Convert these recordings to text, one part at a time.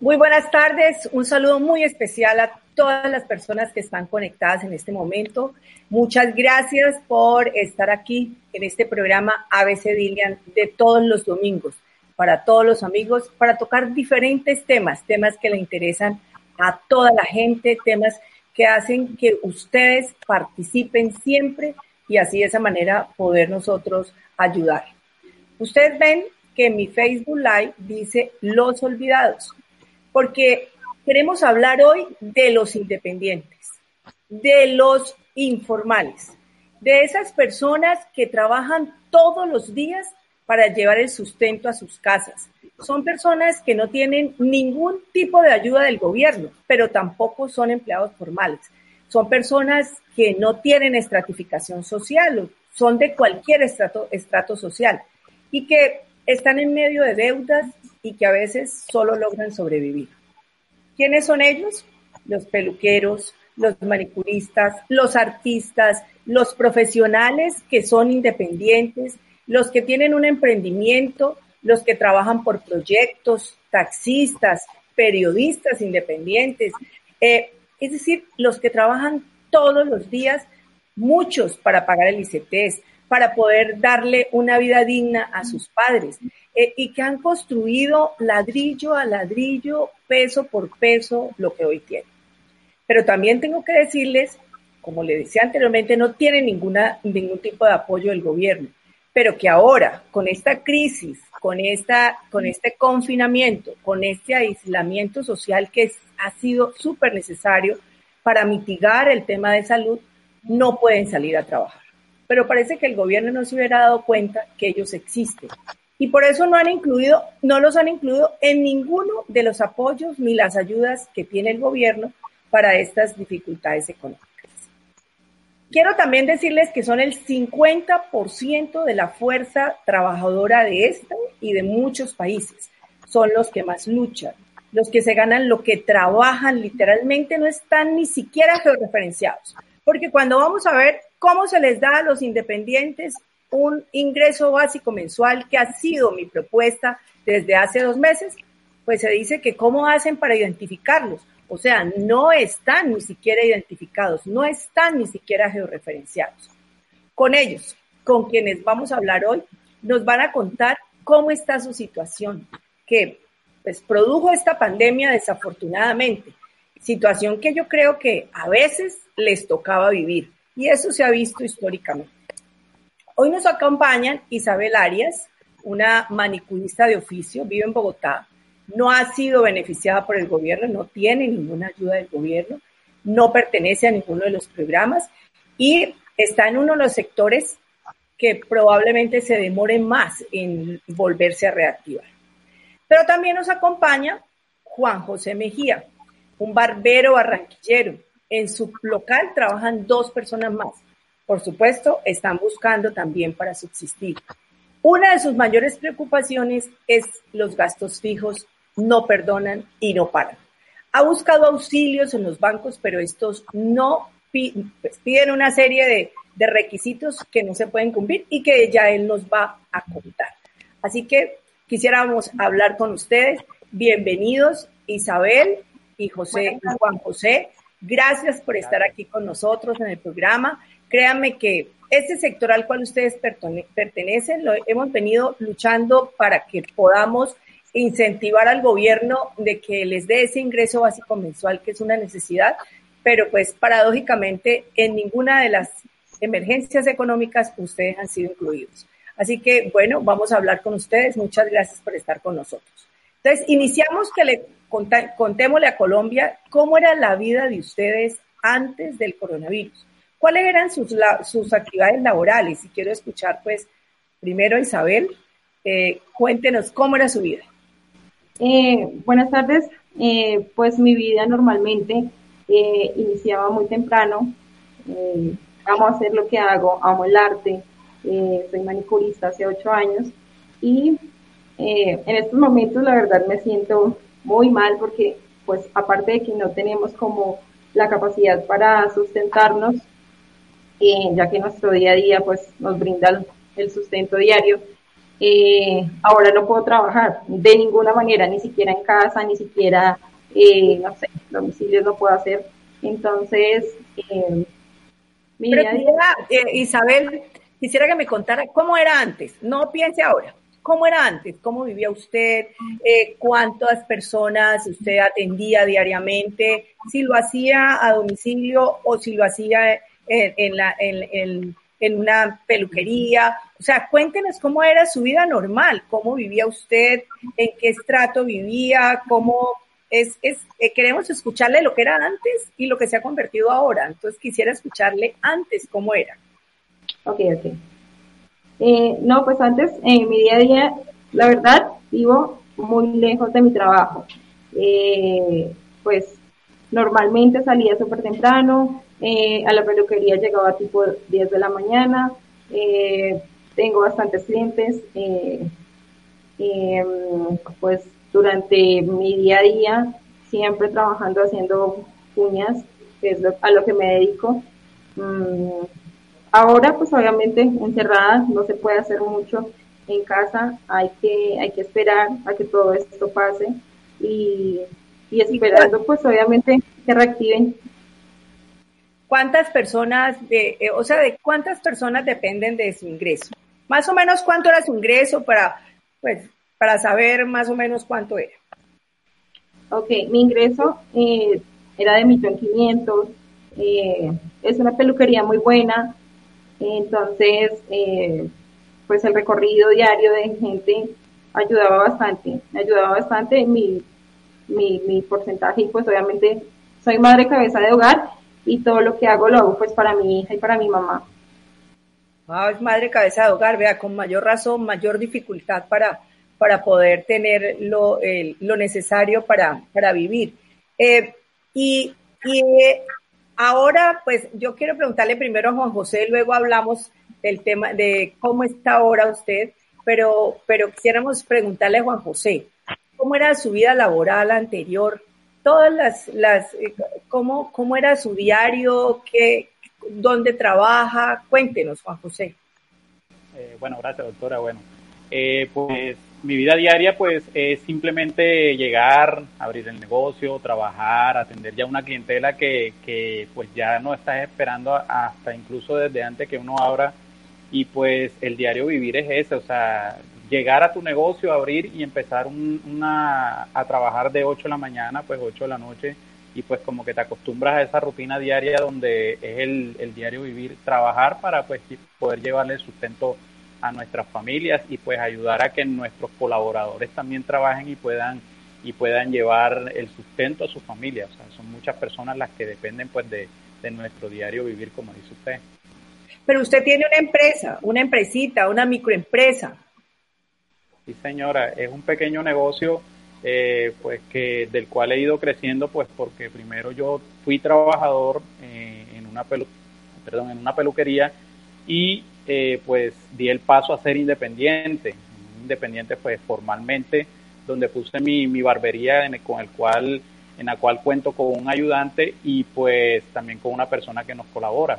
Muy buenas tardes, un saludo muy especial a todas las personas que están conectadas en este momento. Muchas gracias por estar aquí en este programa ABC Dilian de todos los domingos, para todos los amigos, para tocar diferentes temas, temas que le interesan a toda la gente, temas que hacen que ustedes participen siempre y así de esa manera poder nosotros ayudar. Ustedes ven que mi Facebook Live dice Los Olvidados porque queremos hablar hoy de los independientes, de los informales, de esas personas que trabajan todos los días para llevar el sustento a sus casas. Son personas que no tienen ningún tipo de ayuda del gobierno, pero tampoco son empleados formales. Son personas que no tienen estratificación social, son de cualquier estrato, estrato social y que están en medio de deudas y que a veces solo logran sobrevivir. ¿Quiénes son ellos? Los peluqueros, los manicuristas, los artistas, los profesionales que son independientes, los que tienen un emprendimiento, los que trabajan por proyectos, taxistas, periodistas independientes, eh, es decir, los que trabajan todos los días, muchos para pagar el ICTs, para poder darle una vida digna a sus padres. Eh, y que han construido ladrillo a ladrillo, peso por peso, lo que hoy tienen. Pero también tengo que decirles, como le decía anteriormente, no tienen ninguna, ningún tipo de apoyo del gobierno, pero que ahora, con esta crisis, con, esta, con este confinamiento, con este aislamiento social que ha sido súper necesario para mitigar el tema de salud, no pueden salir a trabajar pero parece que el gobierno no se hubiera dado cuenta que ellos existen. Y por eso no han incluido, no los han incluido en ninguno de los apoyos ni las ayudas que tiene el gobierno para estas dificultades económicas. Quiero también decirles que son el 50% de la fuerza trabajadora de este y de muchos países. Son los que más luchan, los que se ganan lo que trabajan literalmente no están ni siquiera georreferenciados. Porque cuando vamos a ver cómo se les da a los independientes un ingreso básico mensual, que ha sido mi propuesta desde hace dos meses, pues se dice que cómo hacen para identificarlos. O sea, no están ni siquiera identificados, no están ni siquiera georreferenciados. Con ellos, con quienes vamos a hablar hoy, nos van a contar cómo está su situación, que pues produjo esta pandemia desafortunadamente, situación que yo creo que a veces les tocaba vivir. Y eso se ha visto históricamente. Hoy nos acompañan Isabel Arias, una manicurista de oficio, vive en Bogotá, no ha sido beneficiada por el gobierno, no tiene ninguna ayuda del gobierno, no pertenece a ninguno de los programas y está en uno de los sectores que probablemente se demore más en volverse a reactivar. Pero también nos acompaña Juan José Mejía, un barbero barranquillero, en su local trabajan dos personas más. Por supuesto, están buscando también para subsistir. Una de sus mayores preocupaciones es los gastos fijos, no perdonan y no paran. Ha buscado auxilios en los bancos, pero estos no pues, piden una serie de, de requisitos que no se pueden cumplir y que ya él nos va a contar. Así que quisiéramos hablar con ustedes. Bienvenidos, Isabel y José, Juan José. Gracias por estar aquí con nosotros en el programa. Créanme que este sector al cual ustedes pertenecen lo hemos venido luchando para que podamos incentivar al gobierno de que les dé ese ingreso básico mensual que es una necesidad, pero pues paradójicamente en ninguna de las emergencias económicas ustedes han sido incluidos. Así que bueno, vamos a hablar con ustedes. Muchas gracias por estar con nosotros. Entonces, iniciamos que le contémosle a Colombia cómo era la vida de ustedes antes del coronavirus. ¿Cuáles eran sus, sus actividades laborales? Y quiero escuchar, pues, primero Isabel, eh, cuéntenos cómo era su vida. Eh, buenas tardes. Eh, pues mi vida normalmente iniciaba muy temprano. amo hacer lo que hago, amo el arte. soy manicurista hace ocho años y en estos momentos la verdad me siento muy mal porque pues aparte de que no tenemos como la capacidad para sustentarnos, eh, ya que nuestro día a día pues nos brinda el sustento diario, eh, ahora no puedo trabajar de ninguna manera, ni siquiera en casa, ni siquiera, eh, no sé, domicilio no puedo hacer. Entonces, eh, Isabel, quisiera que me contara cómo era antes, no piense ahora, cómo era antes, cómo vivía usted, cuántas personas usted atendía diariamente, si lo hacía a domicilio o si lo hacía en, la, en una peluquería. O sea, cuéntenos cómo era su vida normal, cómo vivía usted, en qué estrato vivía, cómo es, es eh, queremos escucharle lo que era antes y lo que se ha convertido ahora. Entonces quisiera escucharle antes cómo era. Ok, ok. Eh, no, pues antes, en mi día a día, la verdad, vivo muy lejos de mi trabajo. Eh, pues normalmente salía súper temprano, eh, a la peluquería llegaba tipo 10 de la mañana. Eh, tengo bastantes clientes. Eh, em, pues durante mi día a día, siempre trabajando haciendo uñas, es a lo que me dedico. Mm, ahora, pues obviamente encerrada, no se puede hacer mucho en casa. Hay que, hay que esperar a que todo esto pase y, y esperando, pues obviamente que reactiven ¿Cuántas personas, de, eh, o sea, de cuántas personas dependen de su ingreso? Más o menos cuánto era su ingreso para, pues, para saber más o menos cuánto era. Ok, mi ingreso eh, era de millón quinientos. Eh, es una peluquería muy buena. Entonces, pues el recorrido diario de gente ayudaba bastante, ayudaba bastante mi, mi, mi porcentaje y pues obviamente soy madre cabeza de hogar y todo lo que hago lo hago pues para mi hija y para mi mamá. Ah, es madre cabeza de hogar, vea, con mayor razón, mayor dificultad para, para poder tener lo, lo necesario para, para vivir. Eh, y, y ahora, pues yo quiero preguntarle primero a Juan José, luego hablamos del tema de cómo está ahora usted, pero, pero quisiéramos preguntarle a Juan José, ¿cómo era su vida laboral anterior? todas las, las ¿cómo, cómo era su diario, qué, dónde trabaja, cuéntenos, Juan José. Eh, bueno, gracias, doctora. Bueno, eh, pues mi vida diaria, pues es simplemente llegar, abrir el negocio, trabajar, atender ya una clientela que, que pues ya no está esperando hasta incluso desde antes que uno abra. Y pues el diario vivir es ese, o sea, llegar a tu negocio, abrir y empezar una, a trabajar de 8 de la mañana, pues 8 de la noche, y pues como que te acostumbras a esa rutina diaria donde es el, el diario vivir, trabajar para pues poder llevarle sustento a nuestras familias y pues ayudar a que nuestros colaboradores también trabajen y puedan y puedan llevar el sustento a su familia. O sea, son muchas personas las que dependen pues de, de nuestro diario vivir, como dice usted. Pero usted tiene una empresa, una empresita, una microempresa. Sí, señora, es un pequeño negocio eh, pues que del cual he ido creciendo pues porque primero yo fui trabajador eh, en una pelu perdón, en una peluquería y eh, pues di el paso a ser independiente, independiente pues formalmente donde puse mi, mi barbería en con el cual en la cual cuento con un ayudante y pues también con una persona que nos colabora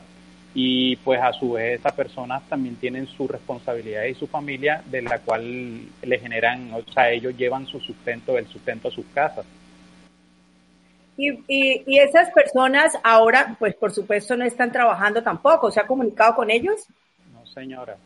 y pues a su vez esas personas también tienen su responsabilidad y su familia de la cual le generan, o sea, ellos llevan su sustento, el sustento a sus casas. Y, y, y esas personas ahora, pues por supuesto no están trabajando tampoco, ¿se ha comunicado con ellos? Señora.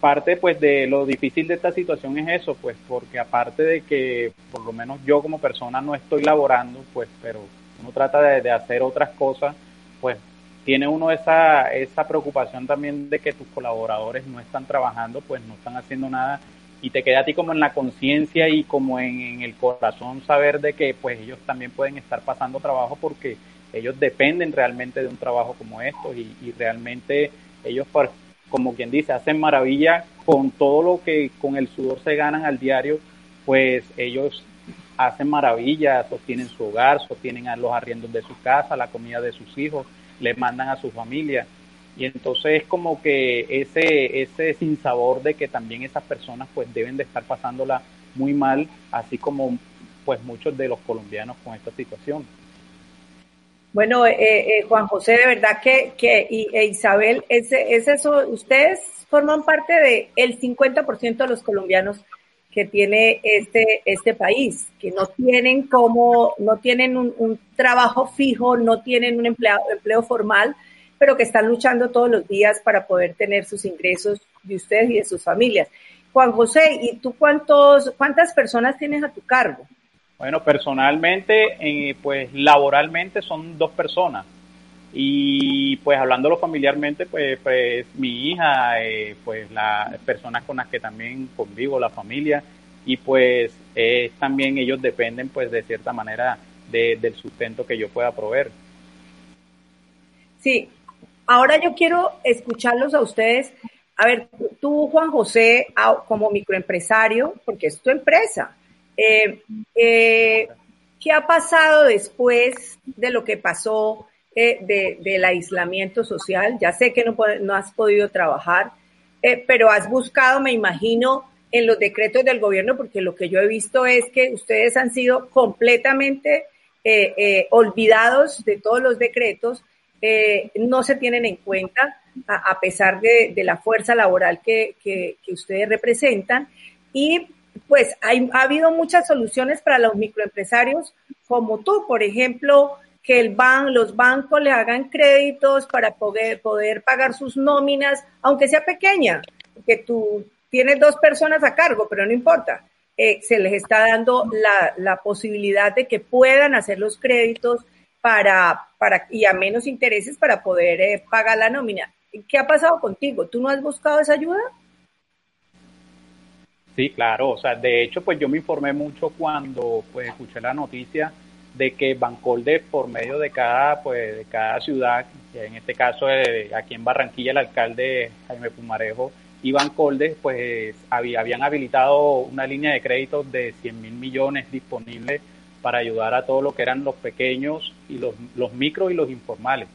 Parte pues de lo difícil de esta situación es eso, pues porque aparte de que por lo menos yo como persona no estoy laborando, pues pero uno trata de, de hacer otras cosas, pues tiene uno esa, esa preocupación también de que tus colaboradores no están trabajando, pues no están haciendo nada y te queda a ti como en la conciencia y como en, el corazón saber de que pues ellos también pueden estar pasando trabajo porque ellos dependen realmente de un trabajo como estos y, y realmente ellos como quien dice hacen maravilla con todo lo que con el sudor se ganan al diario pues ellos hacen maravilla sostienen su hogar sostienen a los arriendos de su casa la comida de sus hijos le mandan a su familia. Y entonces es como que ese, ese sinsabor de que también esas personas pues deben de estar pasándola muy mal, así como pues muchos de los colombianos con esta situación. Bueno, eh, eh, Juan José, de verdad que, que y, e Isabel, es, es eso, ustedes forman parte del el 50% de los colombianos que tiene este, este país, que no tienen como, no tienen un, un trabajo fijo, no tienen un empleado, empleo formal, pero que están luchando todos los días para poder tener sus ingresos de ustedes y de sus familias. Juan José, ¿y tú cuántos, cuántas personas tienes a tu cargo? Bueno, personalmente, eh, pues laboralmente son dos personas. Y pues hablándolo familiarmente, pues, pues mi hija, eh, pues las personas con las que también convivo, la familia, y pues también ellos dependen pues de cierta manera del sustento que yo pueda proveer. Sí, ahora yo quiero escucharlos a ustedes. A ver, tú, Juan José, como microempresario, porque es tu empresa, eh, eh, ¿qué ha pasado después de lo que pasó eh, del aislamiento social? Ya sé que no, has podido trabajar, pero has buscado, me imagino, en los decretos del gobierno, porque lo que yo he visto es que ustedes han sido completamente olvidados de todos los decretos, no se tienen en cuenta a, pesar de, la fuerza laboral que, que, ustedes representan. Y pues hay, ha habido muchas soluciones para los microempresarios, como tú, por ejemplo, que el ban, los bancos le hagan créditos para poder, poder pagar sus nóminas, aunque sea pequeña, que tú tienes dos personas a cargo, pero no importa. Eh, se les está dando la, la, posibilidad de que puedan hacer los créditos para, para y a menos intereses para poder eh, pagar la nómina. ¿Qué ha pasado contigo? ¿Tú no has buscado esa ayuda? Sí, claro. O sea, de hecho, pues yo me informé mucho cuando pues escuché la noticia de que Bancolde por medio de cada pues de cada ciudad, en este caso aquí en Barranquilla el alcalde Jaime Pumarejo Iván Colde, pues habían habilitado una línea de crédito de 100 mil millones disponibles para ayudar a todo lo que eran los pequeños y los, los micros y los informales.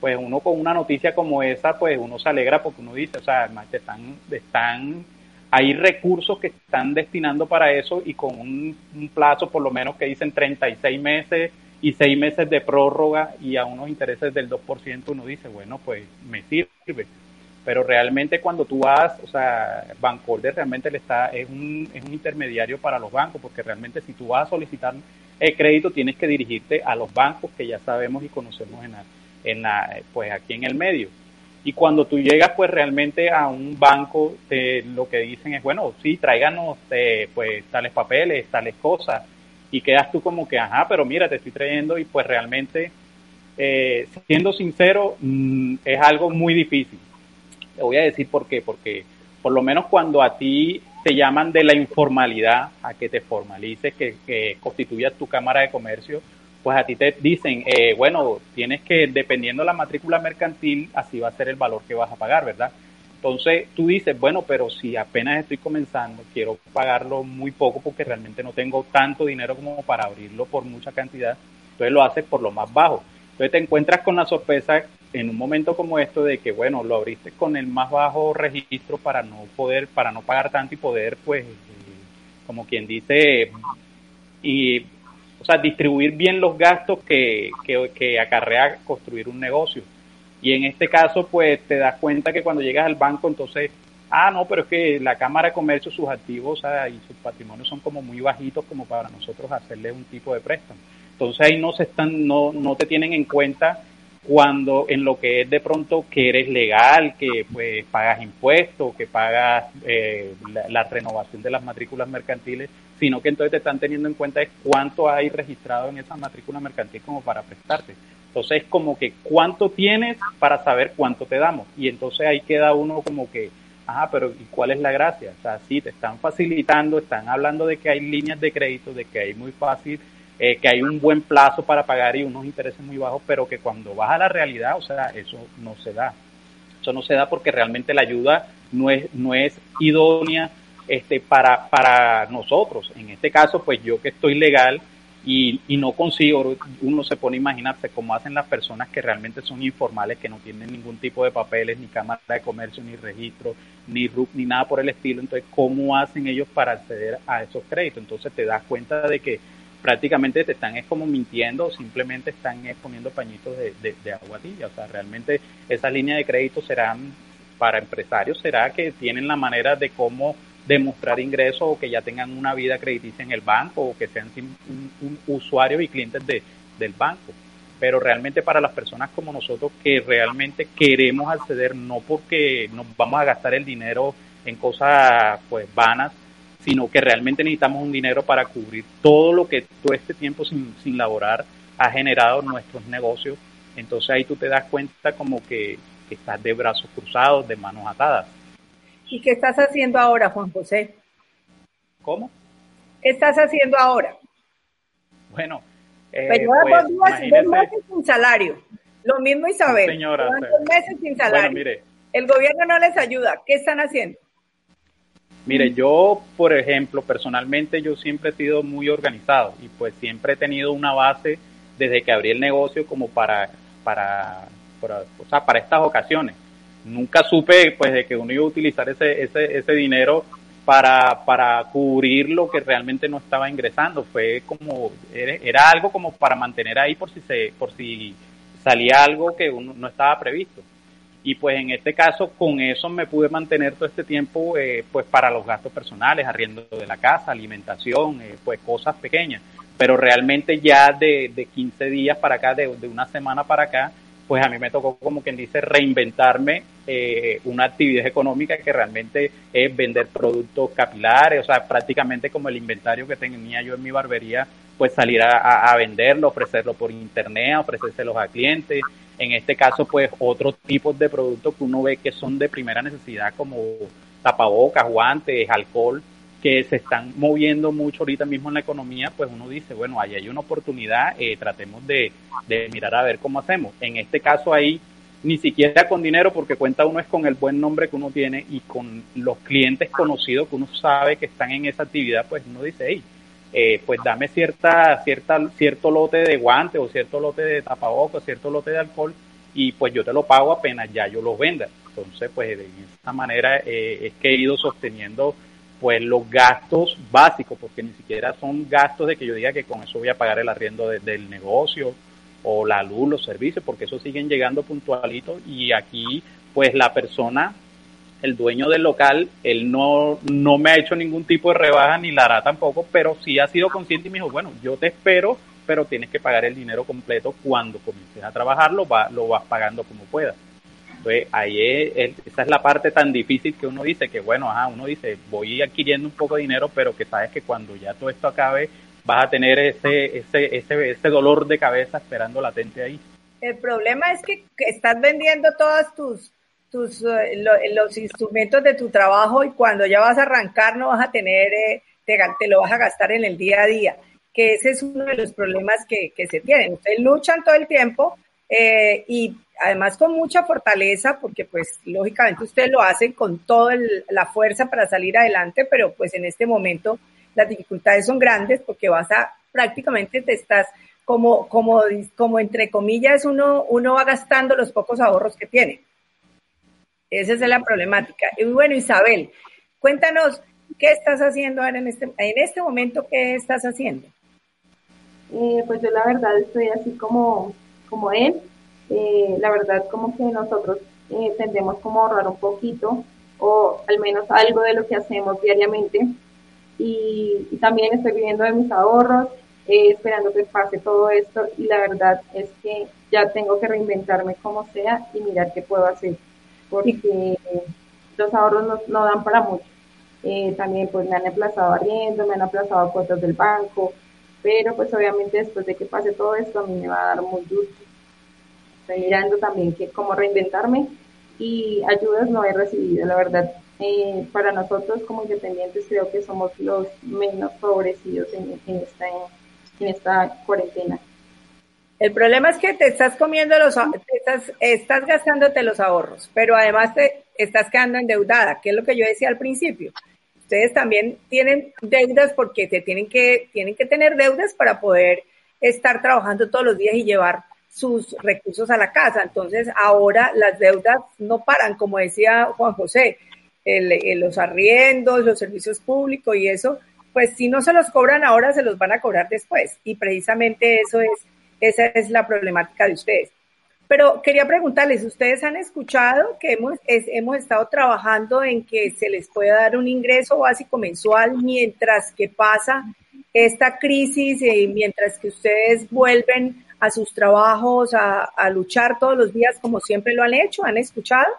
Pues uno con una noticia como esa, pues uno se alegra porque uno dice, o sea, además están, están, hay recursos que están destinando para eso y con un, plazo por lo menos que dicen 36 meses y 6 meses de prórroga y a unos intereses del 2%, uno dice, bueno, pues me sirve pero realmente cuando tú vas, o sea, Bancorder realmente le está, es un, es un intermediario para los bancos, porque realmente si tú vas a solicitar el crédito tienes que dirigirte a los bancos que ya sabemos y conocemos en la, en la, pues aquí en el medio. Y cuando tú llegas pues realmente a un banco, lo que dicen es, bueno, sí, tráiganos eh, pues tales papeles, tales cosas, y quedas tú como que, ajá, pero mira, te estoy trayendo y pues realmente, eh, siendo sincero, mm, es algo muy difícil. Te voy a decir por qué, porque por lo menos cuando a ti te llaman de la informalidad a que te formalices, que, que constituyas tu cámara de comercio, pues a ti te dicen, eh, bueno, tienes que, dependiendo de la matrícula mercantil, así va a ser el valor que vas a pagar, ¿verdad? Entonces tú dices, bueno, pero si apenas estoy comenzando, quiero pagarlo muy poco porque realmente no tengo tanto dinero como para abrirlo por mucha cantidad, entonces lo haces por lo más bajo. Entonces te encuentras con la sorpresa en un momento como esto de que, bueno, lo abriste con el más bajo registro para no poder, para no pagar tanto y poder, pues, eh, como quien dice, y, o sea, distribuir bien los gastos que, que, acarrea construir un negocio. Y en este caso, pues, te das cuenta que cuando llegas al banco, entonces, ah, no, pero es que la Cámara de Comercio, sus activos y sus patrimonios son como muy bajitos como para nosotros hacerle un tipo de préstamo. Entonces ahí no se están, no, no te tienen en cuenta cuando en lo que es de pronto que eres legal, que pues pagas impuestos, que pagas eh, la, renovación de las matrículas mercantiles, sino que entonces te están teniendo en cuenta es cuánto hay registrado en esa matrícula mercantil como para prestarte. Entonces es como que cuánto tienes para saber cuánto te damos. Y entonces ahí queda uno como que, ajá, pero ¿y cuál es la gracia? O sea, sí, te están facilitando, están hablando de que hay líneas de crédito, de que hay muy fácil eh, que hay un buen plazo para pagar y unos intereses muy bajos, pero que cuando vas a la realidad, o sea, eso no se da. Eso no se da porque realmente la ayuda no es, no es idónea este, para, para nosotros. En este caso, pues yo que estoy legal y, y no consigo, uno se pone a imaginarse cómo hacen las personas que realmente son informales, que no tienen ningún tipo de papeles, ni cámara de comercio, ni registro, ni RUC, ni nada por el estilo. Entonces, ¿cómo hacen ellos para acceder a esos créditos? Entonces te das cuenta de que prácticamente te están es como mintiendo simplemente están exponiendo pañitos de, de, agua tibia. O sea, realmente esa línea de crédito serán para empresarios, será que tienen la manera de cómo demostrar ingresos o que ya tengan una vida crediticia en el banco o que sean un, un usuarios y clientes de, del banco. Pero realmente para las personas como nosotros que realmente queremos acceder, no porque nos vamos a gastar el dinero en cosas pues vanas, sino que realmente necesitamos un dinero para cubrir todo lo que todo este tiempo sin, sin laborar ha generado nuestros negocios. Entonces ahí tú te das cuenta como que, estás de brazos cruzados, de manos atadas. ¿Y qué estás haciendo ahora, Juan José? ¿Cómo? ¿Qué estás haciendo ahora? Bueno, eh, pues dos, meses sin salario. Lo mismo Isabel. Señora, dos meses sin salario. mire, El gobierno no les ayuda. ¿Qué están haciendo? Mire, yo, por ejemplo, personalmente yo siempre he sido muy organizado y pues siempre he tenido una base desde que abrí el negocio como para, para, para, o sea, para estas ocasiones. Nunca supe pues de que uno iba a utilizar ese, ese, ese dinero para, para cubrir lo que realmente no estaba ingresando. Fue como, era, algo como para mantener ahí por si se, por si salía algo que uno no estaba previsto y pues en este caso con eso me pude mantener todo este tiempo eh, pues para los gastos personales, arriendo de la casa, alimentación, eh, pues cosas pequeñas, pero realmente ya de, de 15 días para acá, de, de, una semana para acá, pues a mí me tocó como quien dice reinventarme eh, una actividad económica que realmente es vender productos capilares, o sea, prácticamente como el inventario que tenía yo en mi barbería, pues salir a, a venderlo, ofrecerlo por internet, ofrecérselos a clientes, en este caso, pues otros tipos de productos que uno ve que son de primera necesidad, como tapabocas, guantes, alcohol, que se están moviendo mucho ahorita mismo en la economía, pues uno dice, bueno, ahí hay una oportunidad, eh, tratemos de, de mirar a ver cómo hacemos. En este caso ahí, ni siquiera con dinero, porque cuenta uno es con el buen nombre que uno tiene y con los clientes conocidos que uno sabe que están en esa actividad, pues uno dice, hey, eh, pues dame cierta, cierta, cierto lote de guantes o cierto lote de tapabocas, cierto lote de alcohol y pues yo te lo pago apenas ya yo los venda. Entonces, pues de esta manera eh, es que he ido sosteniendo pues los gastos básicos, porque ni siquiera son gastos de que yo diga que con eso voy a pagar el arriendo del negocio o la luz, los servicios, porque eso siguen llegando puntualitos y aquí pues la persona el dueño del local, él no, no me ha hecho ningún tipo de rebaja ni la hará tampoco, pero sí ha sido consciente y me dijo, bueno, yo te espero, pero tienes que pagar el dinero completo cuando comiences a trabajar, lo, va, lo vas pagando como puedas. Entonces, ahí es, esa es la parte tan difícil que uno dice, que bueno, ajá, uno dice, voy adquiriendo un poco de dinero, pero que sabes que cuando ya todo esto acabe, vas a tener ese, ese, ese, ese dolor de cabeza esperando latente ahí. El problema es que estás vendiendo todas tus tus, eh, los instrumentos de tu trabajo y cuando ya vas a arrancar no vas a tener, eh, te, te, lo vas a gastar en el día a día, que ese es uno de los problemas que, que se tienen. Ustedes luchan todo el tiempo eh, y además con mucha fortaleza, porque pues lógicamente ustedes lo hacen con toda la fuerza para salir adelante, pero pues en este momento las dificultades son grandes porque vas a prácticamente te estás como, como, como entre comillas, uno, uno va gastando los pocos ahorros que tiene. Esa es la problemática. Y bueno, Isabel, cuéntanos qué estás haciendo ahora en este, en este momento, qué estás haciendo. Eh, pues yo la verdad estoy así como, como él. Eh, la verdad como que nosotros eh, tendemos como ahorrar un poquito o al menos algo de lo que hacemos diariamente. Y, también estoy viviendo de mis ahorros, esperando que pase todo esto y la verdad es que ya tengo que reinventarme como sea y mirar qué puedo hacer porque los ahorros no, dan para mucho. Eh, también pues me han aplazado arriendo, me han aplazado cuotas del banco, pero pues obviamente después de que pase todo esto a mí me va a dar muy duro. Estoy mirando también que cómo reinventarme y ayudas no he recibido, la verdad. Eh, para nosotros como independientes creo que somos los menos favorecidos en, en, esta, en esta cuarentena. El problema es que te estás comiendo los, estás, estás gastándote los ahorros, pero además te estás quedando endeudada, que es lo que yo decía al principio. Ustedes también tienen deudas porque te tienen que, tienen que tener deudas para poder estar trabajando todos los días y llevar sus recursos a la casa. Entonces ahora las deudas no paran, como decía Juan José, los arriendos, los servicios públicos y eso, pues si no se los cobran ahora, se los van a cobrar después. Y precisamente eso es, esa es la problemática de ustedes. Pero quería preguntarles, ¿ustedes han escuchado que hemos, hemos estado trabajando en que se les pueda dar un ingreso básico mensual mientras que pasa esta crisis y mientras que ustedes vuelven a sus trabajos a, a luchar todos los días como siempre lo han hecho? ¿Han escuchado?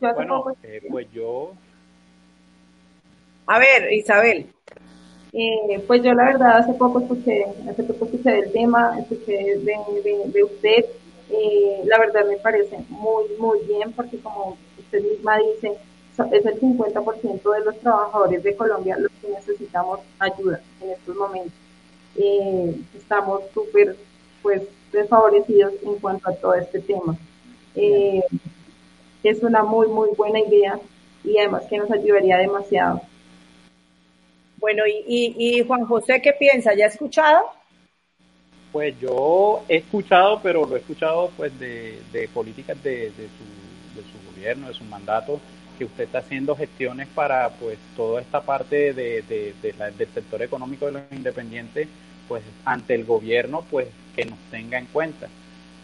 Bueno, eh, pues yo... A ver, Isabel. Eh, pues yo la verdad hace poco escuché, hace poco escuché del tema, escuché de, usted, eh, la verdad me parece muy, muy bien porque como usted misma dice, es el 50% de los trabajadores de Colombia los que necesitamos ayuda en estos momentos. Eh, estamos súper pues desfavorecidos en cuanto a todo este tema. es una muy, muy buena idea y además que nos ayudaría demasiado. Bueno, y, y, Juan José, ¿qué piensa? ¿Ya ha escuchado? Pues yo he escuchado, pero lo he escuchado pues de, políticas de, su, de su gobierno, de su mandato, que usted está haciendo gestiones para pues toda esta parte de, del sector económico de los independientes, pues ante el gobierno, pues que nos tenga en cuenta.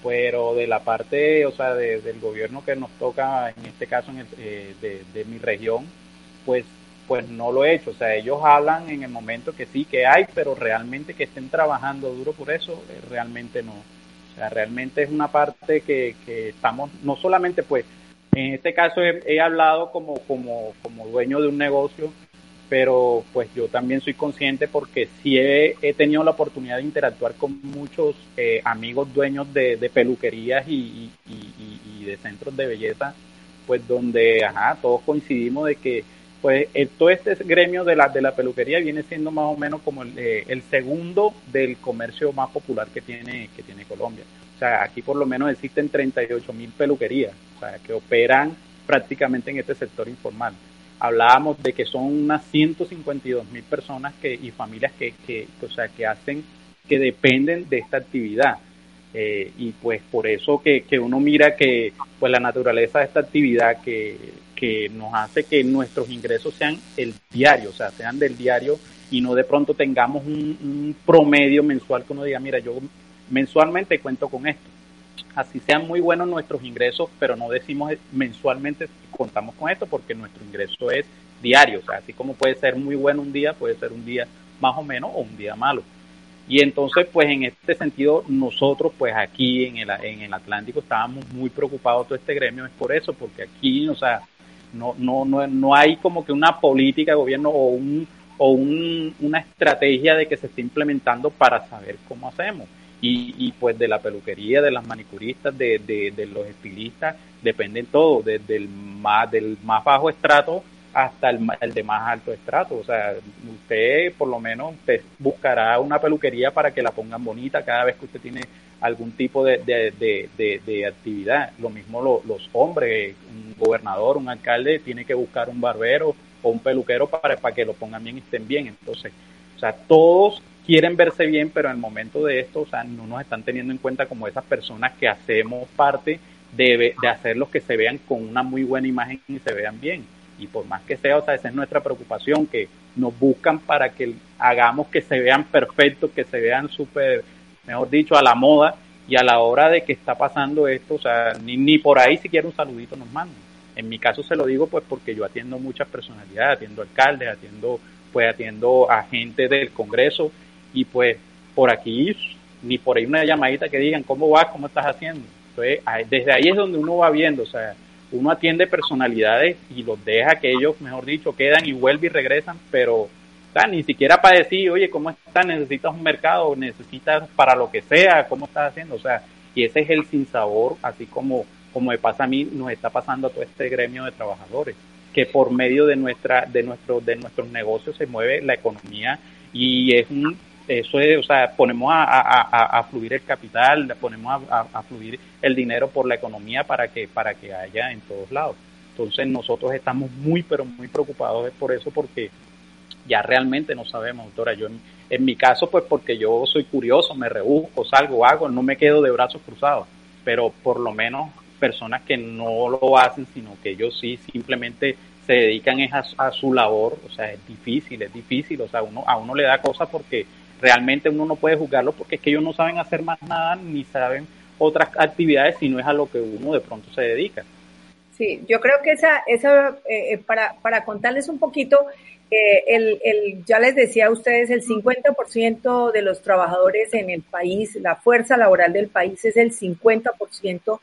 Pero de la parte, o sea, del gobierno que nos toca, en este caso en eh, de mi región, pues pues no lo he hecho. O sea, ellos hablan en el momento que sí, que hay, pero realmente que estén trabajando duro por eso, eh, realmente no. O sea, realmente es una parte que, que estamos, no solamente pues, en este caso he, hablado como, como, como dueño de un negocio, pero pues yo también soy consciente porque sí he, tenido la oportunidad de interactuar con muchos eh, amigos dueños de, peluquerías y, y, de centros de belleza, pues donde, ajá, todos coincidimos de que pues eh, todo este gremio de la, de la peluquería viene siendo más o menos como el, eh, el, segundo del comercio más popular que tiene, que tiene Colombia. O sea, aquí por lo menos existen 38 mil peluquerías, o sea, que operan prácticamente en este sector informal. Hablábamos de que son unas 152 mil personas que, y familias que, que, o sea, que hacen, que dependen de esta actividad. Eh, y pues por eso que, que uno mira que pues la naturaleza de esta actividad que que nos hace que nuestros ingresos sean el diario, o sea, sean del diario y no de pronto tengamos un, promedio mensual que uno diga, mira, yo mensualmente cuento con esto. Así sean muy buenos nuestros ingresos, pero no decimos mensualmente contamos con esto porque nuestro ingreso es diario, o sea, así como puede ser muy bueno un día, puede ser un día más o menos o un día malo. Y entonces, pues en este sentido, nosotros, pues aquí en el, en el Atlántico estábamos muy preocupados todo este gremio, es por eso, porque aquí, o sea, no, no, no, no hay como que una política de gobierno o, un, o un, una estrategia de que se esté implementando para saber cómo hacemos. Y, y pues de la peluquería, de las manicuristas, de, de, los estilistas, dependen todo, desde el más, del más bajo estrato hasta el, el, de más alto estrato. O sea, usted por lo menos buscará una peluquería para que la pongan bonita cada vez que usted tiene algún tipo de, de, actividad. Lo mismo los hombres, gobernador, un alcalde tiene que buscar un barbero o un peluquero para, para que lo pongan bien y estén bien. Entonces, o sea, todos quieren verse bien, pero en el momento de esto, o sea, no nos están teniendo en cuenta como esas personas que hacemos parte de, de hacerlos que se vean con una muy buena imagen y se vean bien. Y por más que sea, o sea, esa es nuestra preocupación, que nos buscan para que hagamos que se vean perfectos, que se vean súper mejor dicho, a la moda y a la hora de que está pasando esto, o sea, ni, ni por ahí siquiera un saludito nos mandan. En mi caso se lo digo pues porque yo atiendo muchas personalidades, atiendo alcaldes, atiendo pues atiendo a gente del Congreso y pues por aquí ni por ahí una llamadita que digan cómo vas, cómo estás haciendo. Entonces, desde ahí es donde uno va viendo, o sea, uno atiende personalidades y los deja que ellos, mejor dicho, quedan y vuelven y regresan, pero ni siquiera para decir, oye, ¿cómo estás? ¿Necesitas un mercado? ¿Necesitas para lo que sea? ¿Cómo estás haciendo? O sea, y ese es el sinsabor, así como, como me pasa a mí, nos está pasando a todo este gremio de trabajadores, que por medio de nuestra, de nuestro, de nuestros negocios se mueve la economía y es un, eso es, o sea, ponemos a, a, a, fluir el capital, ponemos a, a, fluir el dinero por la economía para que, para que haya en todos lados. Entonces nosotros estamos muy, pero muy preocupados por eso, porque ya realmente no sabemos, doctora. Yo en, mi caso, pues porque yo soy curioso, me rebusco, salgo, hago, no me quedo de brazos cruzados, pero por lo menos personas que no lo hacen, sino que ellos sí simplemente se dedican es a, su labor, o sea, es difícil, es difícil, o sea, uno, a uno le da cosas porque realmente uno no puede juzgarlo porque es que ellos no saben hacer más nada ni saben otras actividades si no es a lo que uno de pronto se dedica. Sí, yo creo que esa, esa eh, para, para contarles un poquito, eh, el, el, ya les decía a ustedes, el 50% de los trabajadores en el país, la fuerza laboral del país es el 50%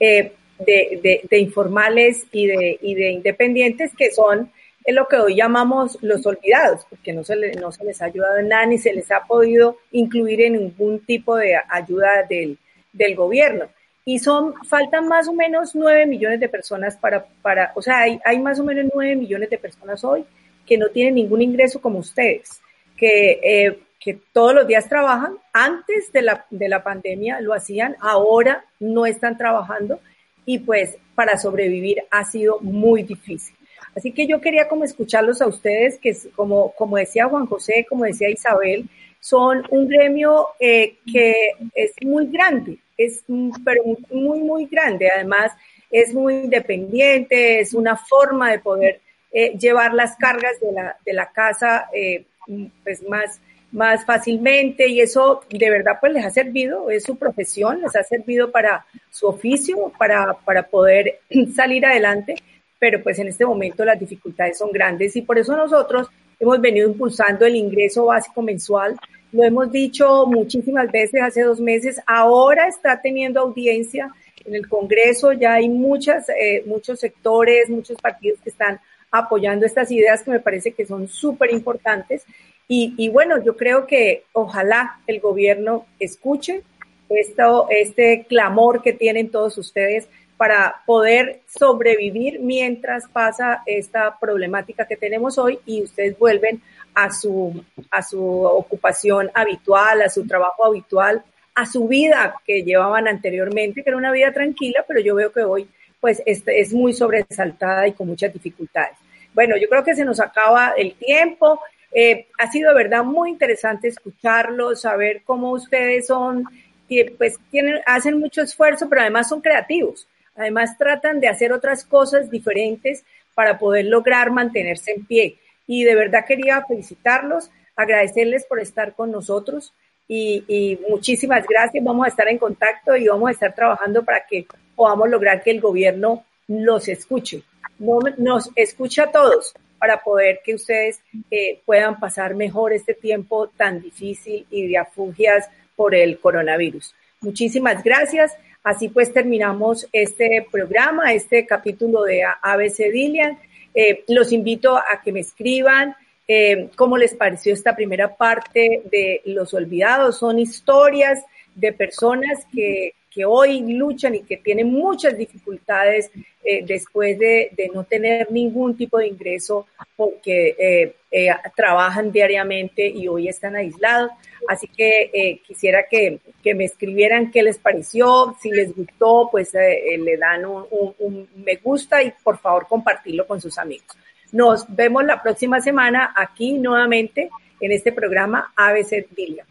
eh, de, de, de, informales y de, y de independientes que son es lo que hoy llamamos los olvidados, porque no se, no se les ha ayudado en nada ni se les ha podido incluir en ningún tipo de ayuda del, del gobierno. Y son, faltan más o menos nueve millones de personas para, para o sea, hay, hay más o menos nueve millones de personas hoy que no tienen ningún ingreso como ustedes, que, eh, que todos los días trabajan. Antes de la, de la pandemia lo hacían, ahora no están trabajando y pues para sobrevivir ha sido muy difícil. Así que yo quería como escucharlos a ustedes, que como, como decía Juan José, como decía Isabel, son un gremio eh, que es muy grande, es pero muy, muy grande. Además, es muy independiente, es una forma de poder eh, llevar las cargas de la, de la casa eh, pues más, más fácilmente y eso de verdad pues les ha servido, es su profesión, les ha servido para su oficio, para, para poder salir adelante pero pues en este momento las dificultades son grandes y por eso nosotros hemos venido impulsando el ingreso básico mensual. Lo hemos dicho muchísimas veces hace dos meses, ahora está teniendo audiencia en el Congreso, ya hay muchas, eh, muchos sectores, muchos partidos que están apoyando estas ideas que me parece que son súper importantes. Y, y, bueno, yo creo que ojalá el gobierno escuche esto, este clamor que tienen todos ustedes para poder sobrevivir mientras pasa esta problemática que tenemos hoy y ustedes vuelven a su, a su ocupación habitual, a su trabajo habitual, a su vida que llevaban anteriormente, que era una vida tranquila, pero yo veo que hoy pues este, es muy sobresaltada y con muchas dificultades. Bueno, yo creo que se nos acaba el tiempo. Eh, ha sido de verdad muy interesante escucharlos, saber cómo ustedes son, pues tienen, hacen mucho esfuerzo, pero además son creativos. Además, tratan de hacer otras cosas diferentes para poder lograr mantenerse en pie. Y de verdad quería felicitarlos, agradecerles por estar con nosotros y, muchísimas gracias. Vamos a estar en contacto y vamos a estar trabajando para que podamos lograr que el gobierno los escuche, nos escuche a todos para poder que ustedes eh, puedan pasar mejor este tiempo tan difícil y de afugias por el coronavirus. Muchísimas gracias. Así pues terminamos este programa, este capítulo de ABC Dilian. Eh, los invito a que me escriban eh, cómo les pareció esta primera parte de Los Olvidados. Son historias de personas que que hoy luchan y que tienen muchas dificultades eh, después de, no tener ningún tipo de ingreso porque eh, eh, trabajan diariamente y hoy están aislados. Así que quisiera que, me escribieran qué les pareció, si les gustó, pues le dan un, me gusta y por favor compartirlo con sus amigos. Nos vemos la próxima semana aquí nuevamente en este programa ABC Dilia.